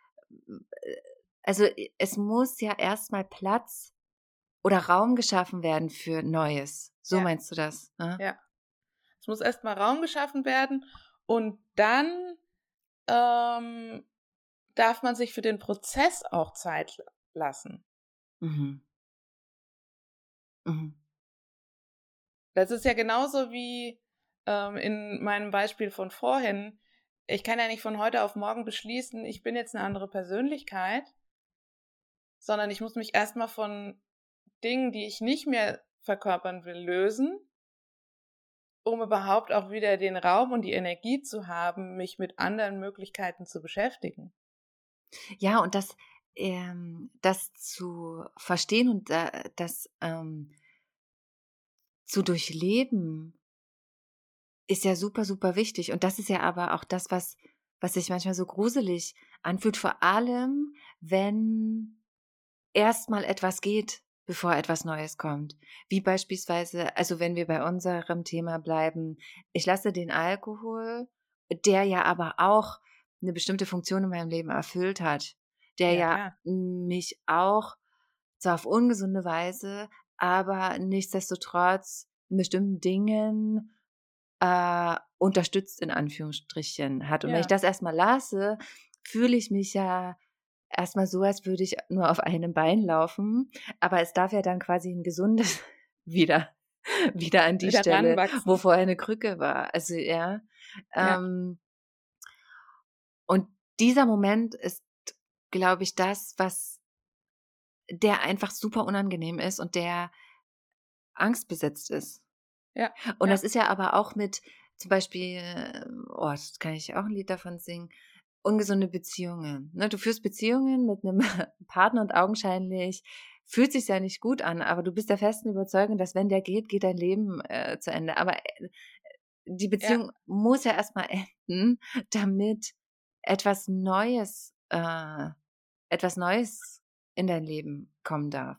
also es muss ja erstmal Platz oder Raum geschaffen werden für Neues. So ja. meinst du das? Ne? Ja. Es muss erstmal Raum geschaffen werden und dann ähm, darf man sich für den Prozess auch Zeit lassen. Mhm. Mhm. Das ist ja genauso wie ähm, in meinem Beispiel von vorhin. Ich kann ja nicht von heute auf morgen beschließen, ich bin jetzt eine andere Persönlichkeit, sondern ich muss mich erstmal von Dingen, die ich nicht mehr verkörpern will, lösen, um überhaupt auch wieder den Raum und die Energie zu haben, mich mit anderen Möglichkeiten zu beschäftigen. Ja, und das, ähm, das zu verstehen und äh, das ähm, zu durchleben, ist ja super, super wichtig. Und das ist ja aber auch das, was, was sich manchmal so gruselig anfühlt, vor allem, wenn erstmal etwas geht, bevor etwas Neues kommt. Wie beispielsweise, also wenn wir bei unserem Thema bleiben, ich lasse den Alkohol, der ja aber auch eine bestimmte Funktion in meinem Leben erfüllt hat, der ja, ja mich auch zwar auf ungesunde Weise, aber nichtsdestotrotz in bestimmten Dingen äh, unterstützt in Anführungsstrichen hat. Und ja. wenn ich das erstmal lasse, fühle ich mich ja erstmal so, als würde ich nur auf einem Bein laufen, aber es darf ja dann quasi ein gesundes wieder wieder an die wieder Stelle, wo vorher eine Krücke war. Also ja. ja. Ähm, und dieser Moment ist, glaube ich, das, was der einfach super unangenehm ist und der angstbesetzt ist. Ja. Und ja. das ist ja aber auch mit zum Beispiel, äh, oh, das kann ich auch ein Lied davon singen, ungesunde Beziehungen. Ne, du führst Beziehungen mit einem Partner und augenscheinlich fühlt sich ja nicht gut an, aber du bist der festen Überzeugung, dass wenn der geht, geht dein Leben äh, zu Ende. Aber äh, die Beziehung ja. muss ja erstmal enden, damit etwas Neues, äh, etwas Neues in dein Leben kommen darf.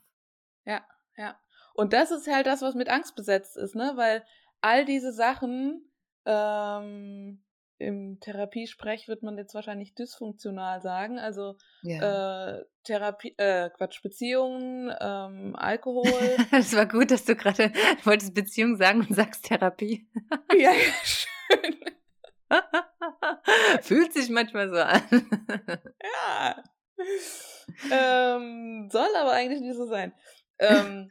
Ja, ja. Und das ist halt das, was mit Angst besetzt ist, ne? Weil all diese Sachen, ähm, im Therapiesprech wird man jetzt wahrscheinlich dysfunktional sagen. Also ja. äh, Therapie, äh, Quatsch, Beziehungen, ähm, Alkohol. Es war gut, dass du gerade wolltest Beziehung sagen und sagst Therapie. ja, ja, schön. Fühlt sich manchmal so an. ja. Ähm, soll aber eigentlich nicht so sein. Ähm,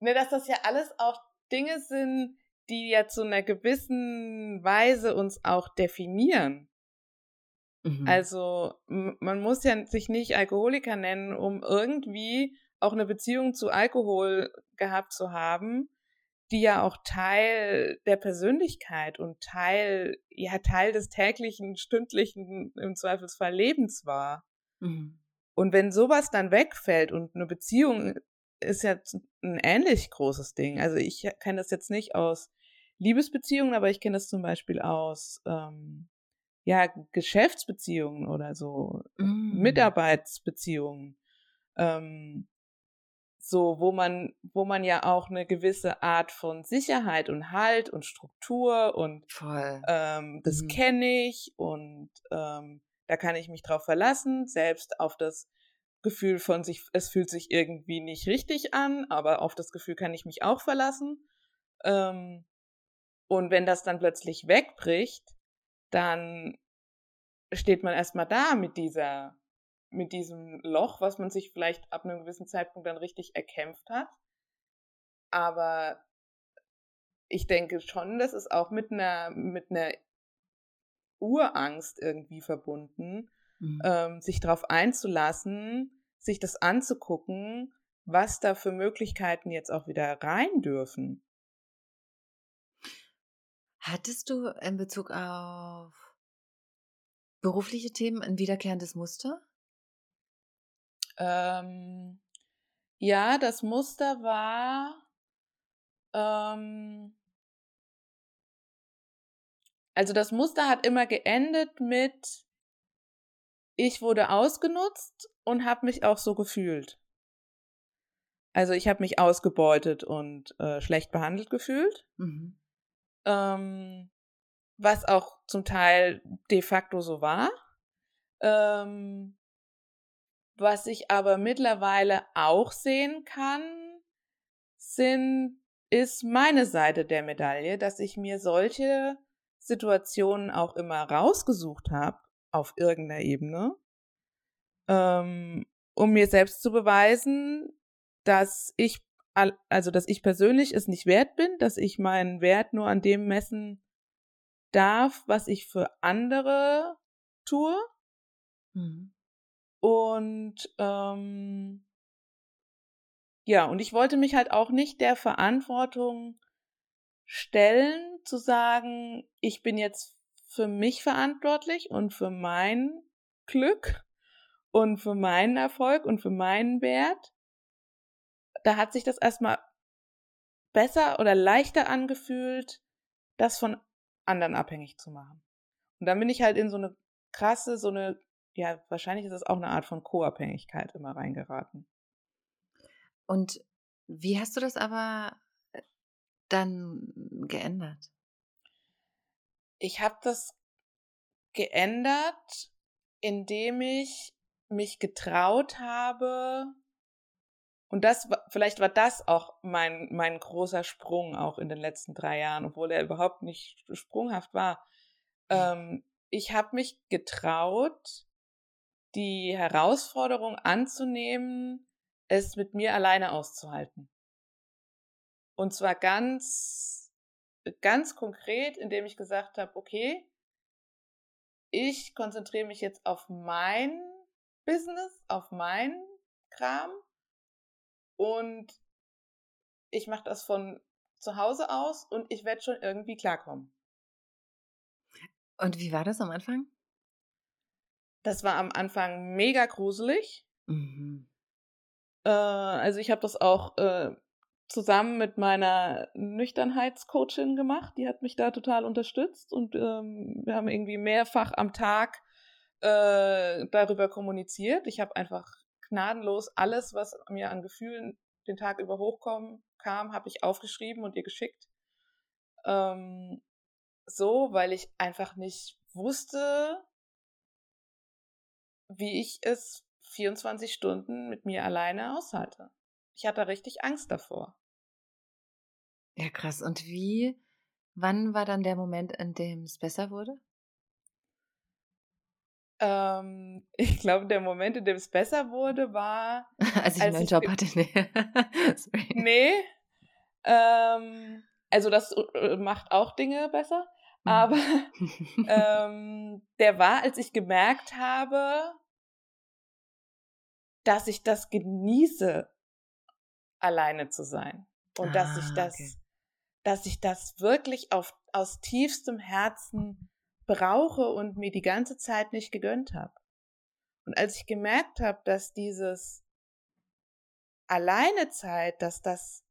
ne, dass das ja alles auch Dinge sind, die ja zu einer gewissen Weise uns auch definieren. Mhm. Also man muss ja sich nicht Alkoholiker nennen, um irgendwie auch eine Beziehung zu Alkohol gehabt zu haben, die ja auch Teil der Persönlichkeit und Teil, ja, Teil des täglichen, stündlichen, im Zweifelsfall Lebens war. Mhm. Und wenn sowas dann wegfällt und eine Beziehung ist ja ein ähnlich großes Ding. Also ich kenne das jetzt nicht aus Liebesbeziehungen, aber ich kenne das zum Beispiel aus ähm, ja, Geschäftsbeziehungen oder so, mm. Mitarbeitsbeziehungen. Ähm, so, wo man, wo man ja auch eine gewisse Art von Sicherheit und Halt und Struktur und ähm, das mhm. kenne ich und ähm, da kann ich mich drauf verlassen, selbst auf das Gefühl von sich, es fühlt sich irgendwie nicht richtig an, aber auf das Gefühl kann ich mich auch verlassen. Ähm, und wenn das dann plötzlich wegbricht, dann steht man erstmal da mit dieser, mit diesem Loch, was man sich vielleicht ab einem gewissen Zeitpunkt dann richtig erkämpft hat. Aber ich denke schon, das ist auch mit einer, mit einer Urangst irgendwie verbunden, mhm. ähm, sich darauf einzulassen, sich das anzugucken, was da für Möglichkeiten jetzt auch wieder rein dürfen. Hattest du in Bezug auf berufliche Themen ein wiederkehrendes Muster? Ähm, ja, das Muster war, ähm, also das Muster hat immer geendet mit, ich wurde ausgenutzt und habe mich auch so gefühlt. Also ich habe mich ausgebeutet und äh, schlecht behandelt gefühlt. Mhm ähm, was auch zum Teil de facto so war. Ähm, was ich aber mittlerweile auch sehen kann, sind, ist meine Seite der Medaille, dass ich mir solche Situationen auch immer rausgesucht habe auf irgendeiner Ebene, ähm, um mir selbst zu beweisen, dass ich also dass ich persönlich es nicht wert bin, dass ich meinen Wert nur an dem messen darf, was ich für andere tue. Mhm. Und ähm, ja, und ich wollte mich halt auch nicht der Verantwortung stellen, zu sagen, ich bin jetzt für mich verantwortlich und für mein Glück und für meinen Erfolg und für meinen Wert, da hat sich das erstmal besser oder leichter angefühlt, das von anderen abhängig zu machen. Und dann bin ich halt in so eine krasse, so eine, ja, wahrscheinlich ist es auch eine Art von Co-Abhängigkeit immer reingeraten. Und wie hast du das aber äh, dann geändert? Ich habe das geändert, indem ich mich getraut habe, und das, vielleicht war das auch mein, mein großer Sprung auch in den letzten drei Jahren, obwohl er überhaupt nicht sprunghaft war. Ähm, ich habe mich getraut, die Herausforderung anzunehmen, es mit mir alleine auszuhalten. Und zwar ganz, ganz konkret, indem ich gesagt habe, okay, ich konzentriere mich jetzt auf mein Business, auf mein Kram und ich mache das von zu Hause aus und ich werde schon irgendwie klarkommen. Und wie war das am Anfang? Das war am Anfang mega gruselig. Mhm. Äh, also ich habe das auch äh, zusammen mit meiner Nüchternheitscoachin gemacht. Die hat mich da total unterstützt und ähm, wir haben irgendwie mehrfach am Tag äh, darüber kommuniziert. Ich habe einfach gnadenlos alles, was mir an Gefühlen den Tag über hochkommen kam, habe ich aufgeschrieben und ihr geschickt. Ähm, so, weil ich einfach nicht wusste, wie ich es 24 Stunden mit mir alleine aushalte. Ich hatte richtig Angst davor. Ja, krass. Und wie, wann war dann der Moment, in dem es besser wurde? Ähm, ich glaube, der Moment, in dem es besser wurde, war. als ich einen neuen Job hatte, nee. Nee. Ähm, also, das äh, macht auch Dinge besser. Mhm. Aber ähm, der war, als ich gemerkt habe, dass ich das genieße, alleine zu sein. Und dass ich Ah, das, okay. Dass ich das wirklich auf, aus tiefstem Herzen brauche und mir die ganze Zeit nicht gegönnt habe. Und als ich gemerkt habe, dass dieses Alleinezeit, dass das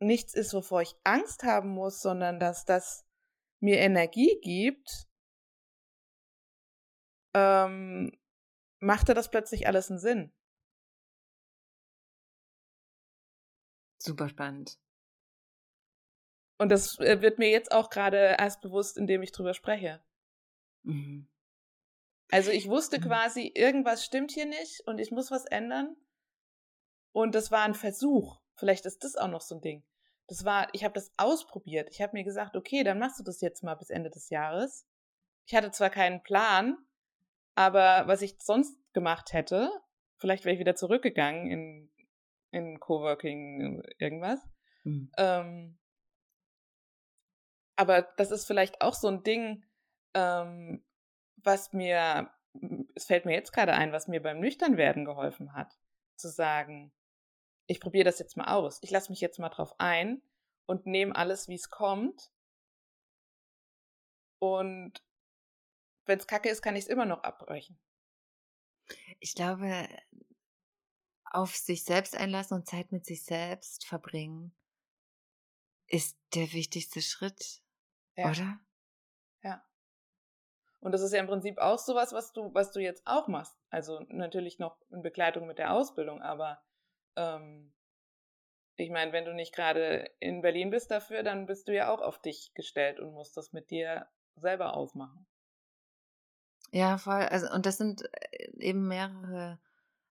nichts ist, wovor ich Angst haben muss, sondern dass das mir Energie gibt, ähm, machte das plötzlich alles einen Sinn. Super spannend. Und das äh, wird mir jetzt auch gerade erst bewusst, indem ich drüber spreche. Mhm. Also ich wusste Mhm. quasi, irgendwas stimmt hier nicht und ich muss was ändern. Und das war ein Versuch. Vielleicht ist das auch noch so ein Ding. Das war, ich habe das ausprobiert. Ich habe mir gesagt, okay, dann machst du das jetzt mal bis Ende des Jahres. Ich hatte zwar keinen Plan, aber was ich sonst gemacht hätte, vielleicht wäre ich wieder zurückgegangen in, in Coworking, irgendwas. Mhm. Ähm, aber das ist vielleicht auch so ein Ding, ähm, was mir, es fällt mir jetzt gerade ein, was mir beim Nüchternwerden geholfen hat, zu sagen, ich probiere das jetzt mal aus. Ich lasse mich jetzt mal drauf ein und nehme alles, wie es kommt. Und wenn es kacke ist, kann ich es immer noch abbrechen. Ich glaube, auf sich selbst einlassen und Zeit mit sich selbst verbringen ist der wichtigste Schritt, Ja. oder? Ja. Und das ist ja im Prinzip auch sowas, was du, was du jetzt auch machst. Also natürlich noch in Begleitung mit der Ausbildung, aber ähm, ich meine, wenn du nicht gerade in Berlin bist dafür, dann bist du ja auch auf dich gestellt und musst das mit dir selber ausmachen. Ja, voll. Also, und das sind äh, eben mehrere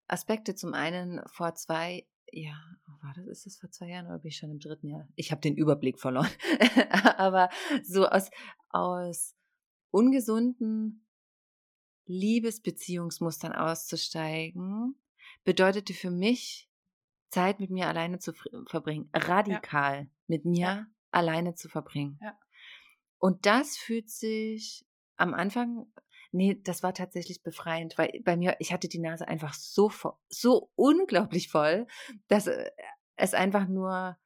Aspekte. Zum einen vor zwei, ja, war das, ist das vor zwei Jahren oder bin ich schon im dritten Jahr? Ich habe den Überblick verloren. Aber so aus, aus ungesunden Liebesbeziehungsmustern auszusteigen, bedeutete für mich, Zeit mit mir alleine zu verbringen. Radikal mit mir Ja. alleine zu verbringen. Ja. Und das fühlt sich am Anfang, nee, das war tatsächlich befreiend, weil bei mir, ich hatte die Nase einfach so, vo- so unglaublich voll, dass äh, es einfach nur,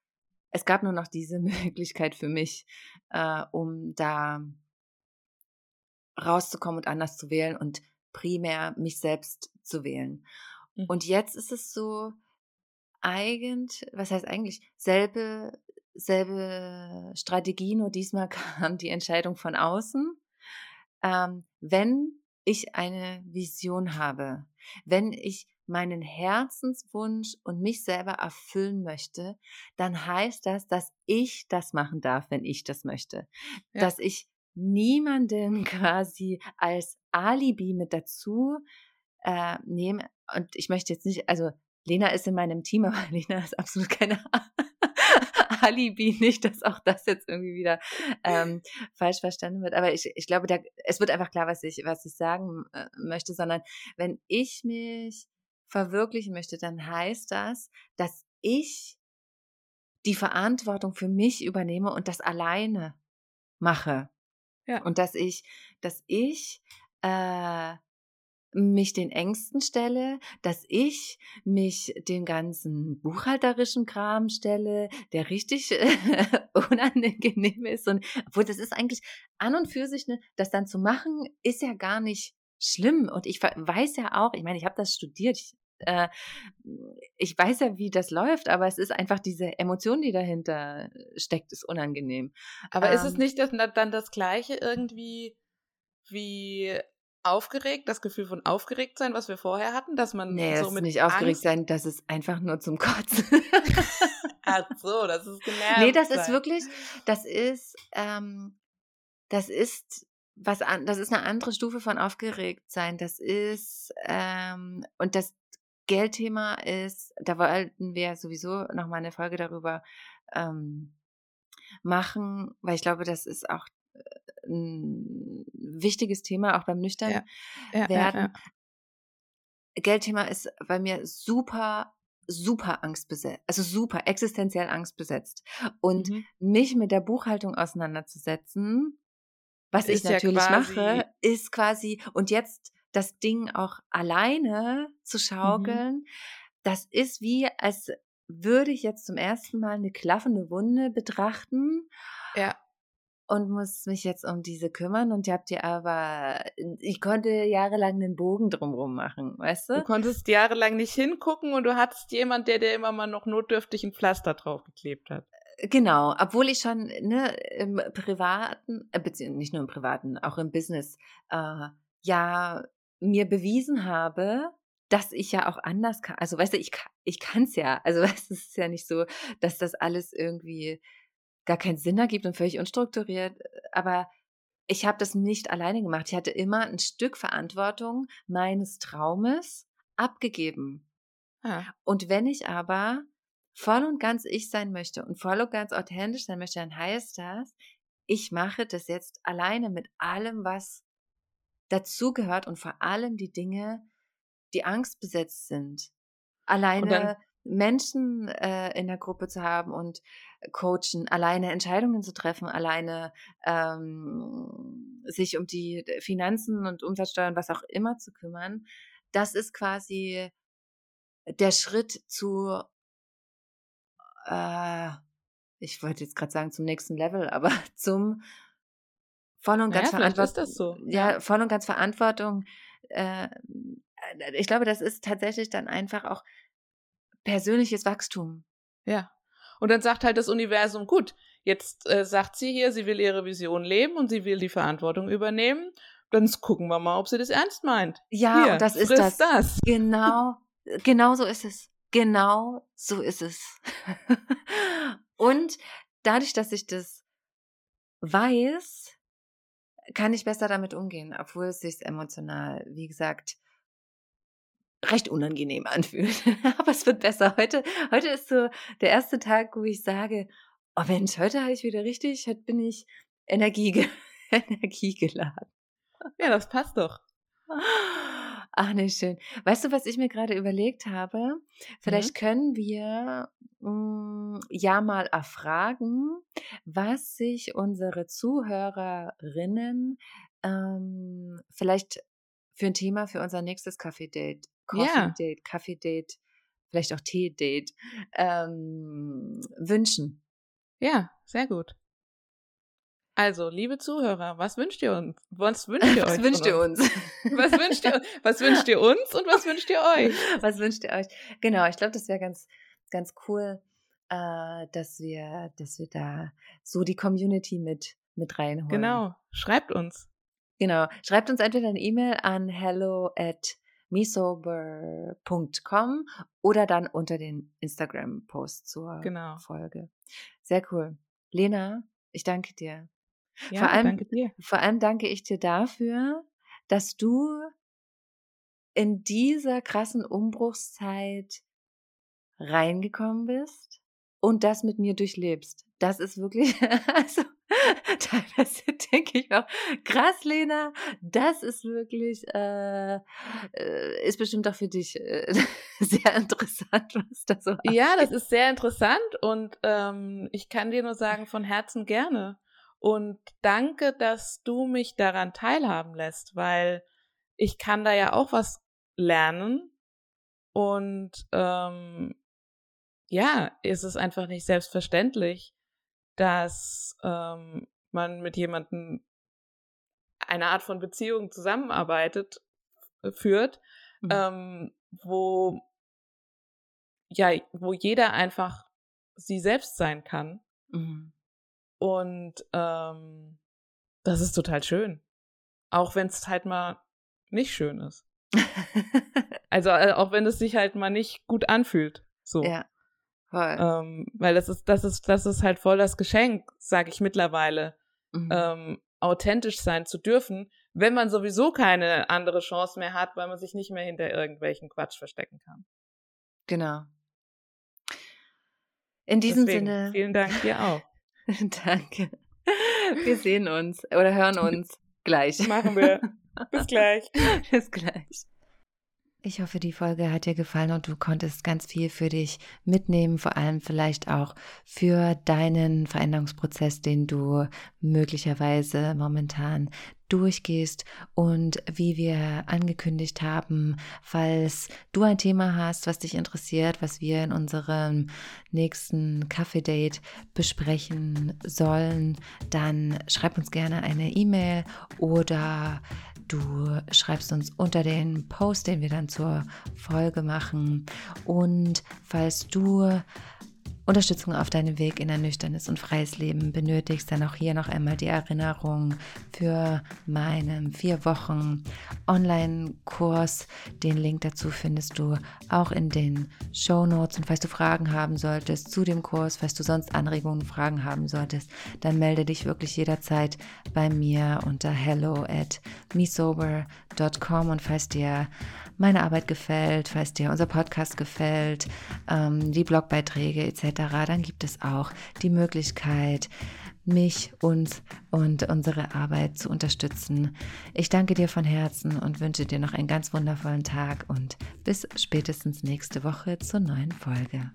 es gab nur noch diese Möglichkeit für mich, äh, um da rauszukommen und anders zu wählen und primär mich selbst zu wählen. Mhm. Und jetzt ist es so, eigentlich, was heißt eigentlich, selbe, selbe Strategie, nur diesmal kam die Entscheidung von außen. Ähm, wenn ich eine Vision habe, wenn ich meinen Herzenswunsch und mich selber erfüllen möchte, dann heißt das, dass ich das machen darf, wenn ich das möchte. Ja. Dass ich niemanden quasi als Alibi mit dazu äh, nehme. Und ich möchte jetzt nicht, also Lena ist in meinem Team, aber Lena ist absolut keine Alibi, nicht, dass auch das jetzt irgendwie wieder ähm, falsch verstanden wird. Aber ich, ich glaube, da, es wird einfach klar, was ich, was ich sagen äh, möchte, sondern wenn ich mich verwirklichen möchte, dann heißt das, dass ich die Verantwortung für mich übernehme und das alleine mache. Ja. Und dass ich, dass ich äh, mich den Ängsten stelle, dass ich mich den ganzen buchhalterischen Kram stelle, der richtig äh, unangenehm ist. Und obwohl das ist eigentlich an und für sich, ne, das dann zu machen, ist ja gar nicht schlimm. Und ich weiß ja auch, ich meine, ich habe das studiert, ich, äh, ich weiß ja, wie das läuft, aber es ist einfach diese Emotion, die dahinter steckt, ist unangenehm. Aber ähm, ist es nicht das, dann das Gleiche irgendwie wie aufgeregt, das Gefühl von aufgeregt sein, was wir vorher hatten, dass man Nee, so ist mit nicht aufgeregt Angst sein, das ist einfach nur zum Kotzen. Ach so, das ist genervt. nee, das ist sein. wirklich, das ist, ähm, das ist was an, das ist eine andere Stufe von aufgeregt sein. Das ist, ähm, und das Geldthema ist, da wollten wir sowieso noch mal eine Folge darüber ähm, machen, weil ich glaube, das ist auch äh, ein wichtiges Thema, auch beim Nüchtern Ja, ja, werden. ja. Geldthema ist bei mir super, super angstbesetzt, also super existenziell angstbesetzt. Und Mhm. mich mit der Buchhaltung auseinanderzusetzen, was ich Ist ja natürlich mache, ist quasi, und jetzt das Ding auch alleine zu Mhm. schaukeln, das ist wie, als würde ich jetzt zum ersten Mal eine klaffende Wunde betrachten Ja, und muss mich jetzt um diese kümmern und ihr habt ihr aber, ich konnte jahrelang einen Bogen drumrum machen, weißt du du? konntest jahrelang nicht hingucken und du hattest jemand, der dir immer mal noch notdürftig ein Pflaster draufgeklebt hat. Genau, obwohl ich schon ne, im privaten, äh, beziehungsweise nicht nur im privaten, auch im Business, äh, ja mir bewiesen habe, dass ich ja auch anders kann. Also weißt du, ich, ich kann es ja. Also weißt du, es ist ja nicht so, dass das alles irgendwie gar keinen Sinn ergibt und völlig unstrukturiert. Aber ich habe das nicht alleine gemacht. Ich hatte immer ein Stück Verantwortung meines Traumes abgegeben. Ah, Und wenn ich aber voll und ganz ich sein möchte und voll und ganz authentisch sein möchte, dann heißt das, ich mache das jetzt alleine mit allem, was dazugehört und vor allem die Dinge, die angstbesetzt sind. Alleine Menschen äh, in der Gruppe zu haben und coachen, alleine Entscheidungen zu treffen, alleine ähm, sich um die Finanzen und Umsatzsteuern, was auch immer zu kümmern, das ist quasi der Schritt zu, äh, ich wollte jetzt gerade sagen zum nächsten Level, aber zum voll und ganz Naja, Verantwortung. so, Ja, ja. voll und ganz Verantwortung. Äh, ich glaube, das ist tatsächlich dann einfach auch persönliches Wachstum. ja. Und dann sagt halt das Universum, gut, jetzt äh, sagt sie hier, sie will ihre Vision leben und sie will die Verantwortung übernehmen. Dann gucken wir mal, ob sie das ernst meint. Ja, hier, und das ist das. das. Genau, genau so ist es. Genau so ist es. und dadurch, dass ich das weiß, kann ich besser damit umgehen, obwohl es sich emotional, wie gesagt, recht unangenehm anfühlt. Aber es wird besser. Heute, heute ist so der erste Tag, wo ich sage, oh Mensch, heute habe ich wieder richtig, heute bin ich Energie, ge- energiegeladen. Ja, das passt doch. Ach, nee, schön. Weißt du, was ich mir gerade überlegt habe? Vielleicht Mhm. können wir mh, ja mal erfragen, was sich unsere Zuhörerinnen ähm, vielleicht für ein Thema für unser nächstes Kaffee-Date, Coffee-Date, Kaffee-Date, vielleicht auch Tee-Date ähm, wünschen. Ja, sehr gut. Also, liebe Zuhörer, was wünscht ihr uns? Was wünscht ihr euch? Was von wünscht ihr uns? Was wünscht ihr, was wünscht ihr uns und was wünscht ihr euch? Was wünscht ihr euch? Genau, ich glaube, das wäre ganz, ganz cool, äh, dass wir, dass wir da so die Community mit, mit reinholen. Genau, schreibt uns. Genau. Schreibt uns entweder eine E-Mail an hello at mesober.com oder dann unter den Instagram-Post zur Genau. Folge. Sehr cool. Lena, ich danke dir. Ja, Vor allem- danke dir. Vor allem danke ich dir dafür, dass du in dieser krassen Umbruchszeit reingekommen bist und das mit mir durchlebst. Das ist wirklich, also teilweise denke ich auch, krass, Lena, das ist wirklich, äh, äh, ist bestimmt auch für dich äh, sehr interessant, was da so Ja, das ist sehr interessant und ähm, ich kann dir nur sagen, von Herzen gerne. Und danke, dass du mich daran teilhaben lässt, weil ich kann da ja auch was lernen und ähm, ja, ist es einfach nicht selbstverständlich, dass ähm, man mit jemandem eine Art von Beziehung zusammenarbeitet, äh, führt, mhm. ähm, wo ja, wo jeder einfach sie selbst sein kann. Mhm. Und ähm, das ist total schön. Auch wenn es halt mal nicht schön ist. also äh, auch wenn es sich halt mal nicht gut anfühlt. So. Ja. Voll. Ähm, weil das ist, das ist, das ist halt voll das Geschenk, sage ich mittlerweile, mhm. ähm, authentisch sein zu dürfen, wenn man sowieso keine andere Chance mehr hat, weil man sich nicht mehr hinter irgendwelchen Quatsch verstecken kann. Genau. In diesem Deswegen, Sinne. Vielen Dank dir auch. Danke. Wir sehen uns oder hören uns gleich. Machen wir. Bis gleich. Bis gleich. Ich hoffe, die Folge hat dir gefallen und du konntest ganz viel für dich mitnehmen, vor allem vielleicht auch für deinen Veränderungsprozess, den du möglicherweise momentan durchgehst und wie wir angekündigt haben, falls du ein Thema hast, was dich interessiert, was wir in unserem nächsten Kaffee-Date besprechen sollen, dann schreib uns gerne eine E-Mail oder Du schreibst uns unter den Post, den wir dann zur Folge machen. Und falls du Unterstützung auf deinem Weg in ein nüchternes und freies Leben benötigst, dann auch hier noch einmal die Erinnerung für meinen vier Wochen Online-Kurs. Den Link dazu findest du auch in den Show Notes. Und falls du Fragen haben solltest zu dem Kurs, falls du sonst Anregungen, Fragen haben solltest, dann melde dich wirklich jederzeit bei mir unter hello at mesober.com. Und falls dir meine Arbeit gefällt, falls dir unser Podcast gefällt, ähm, die Blogbeiträge etc., dann gibt es auch die Möglichkeit, mich, uns und unsere Arbeit zu unterstützen. Ich danke dir von Herzen und wünsche dir noch einen ganz wundervollen Tag und bis spätestens nächste Woche zur neuen Folge.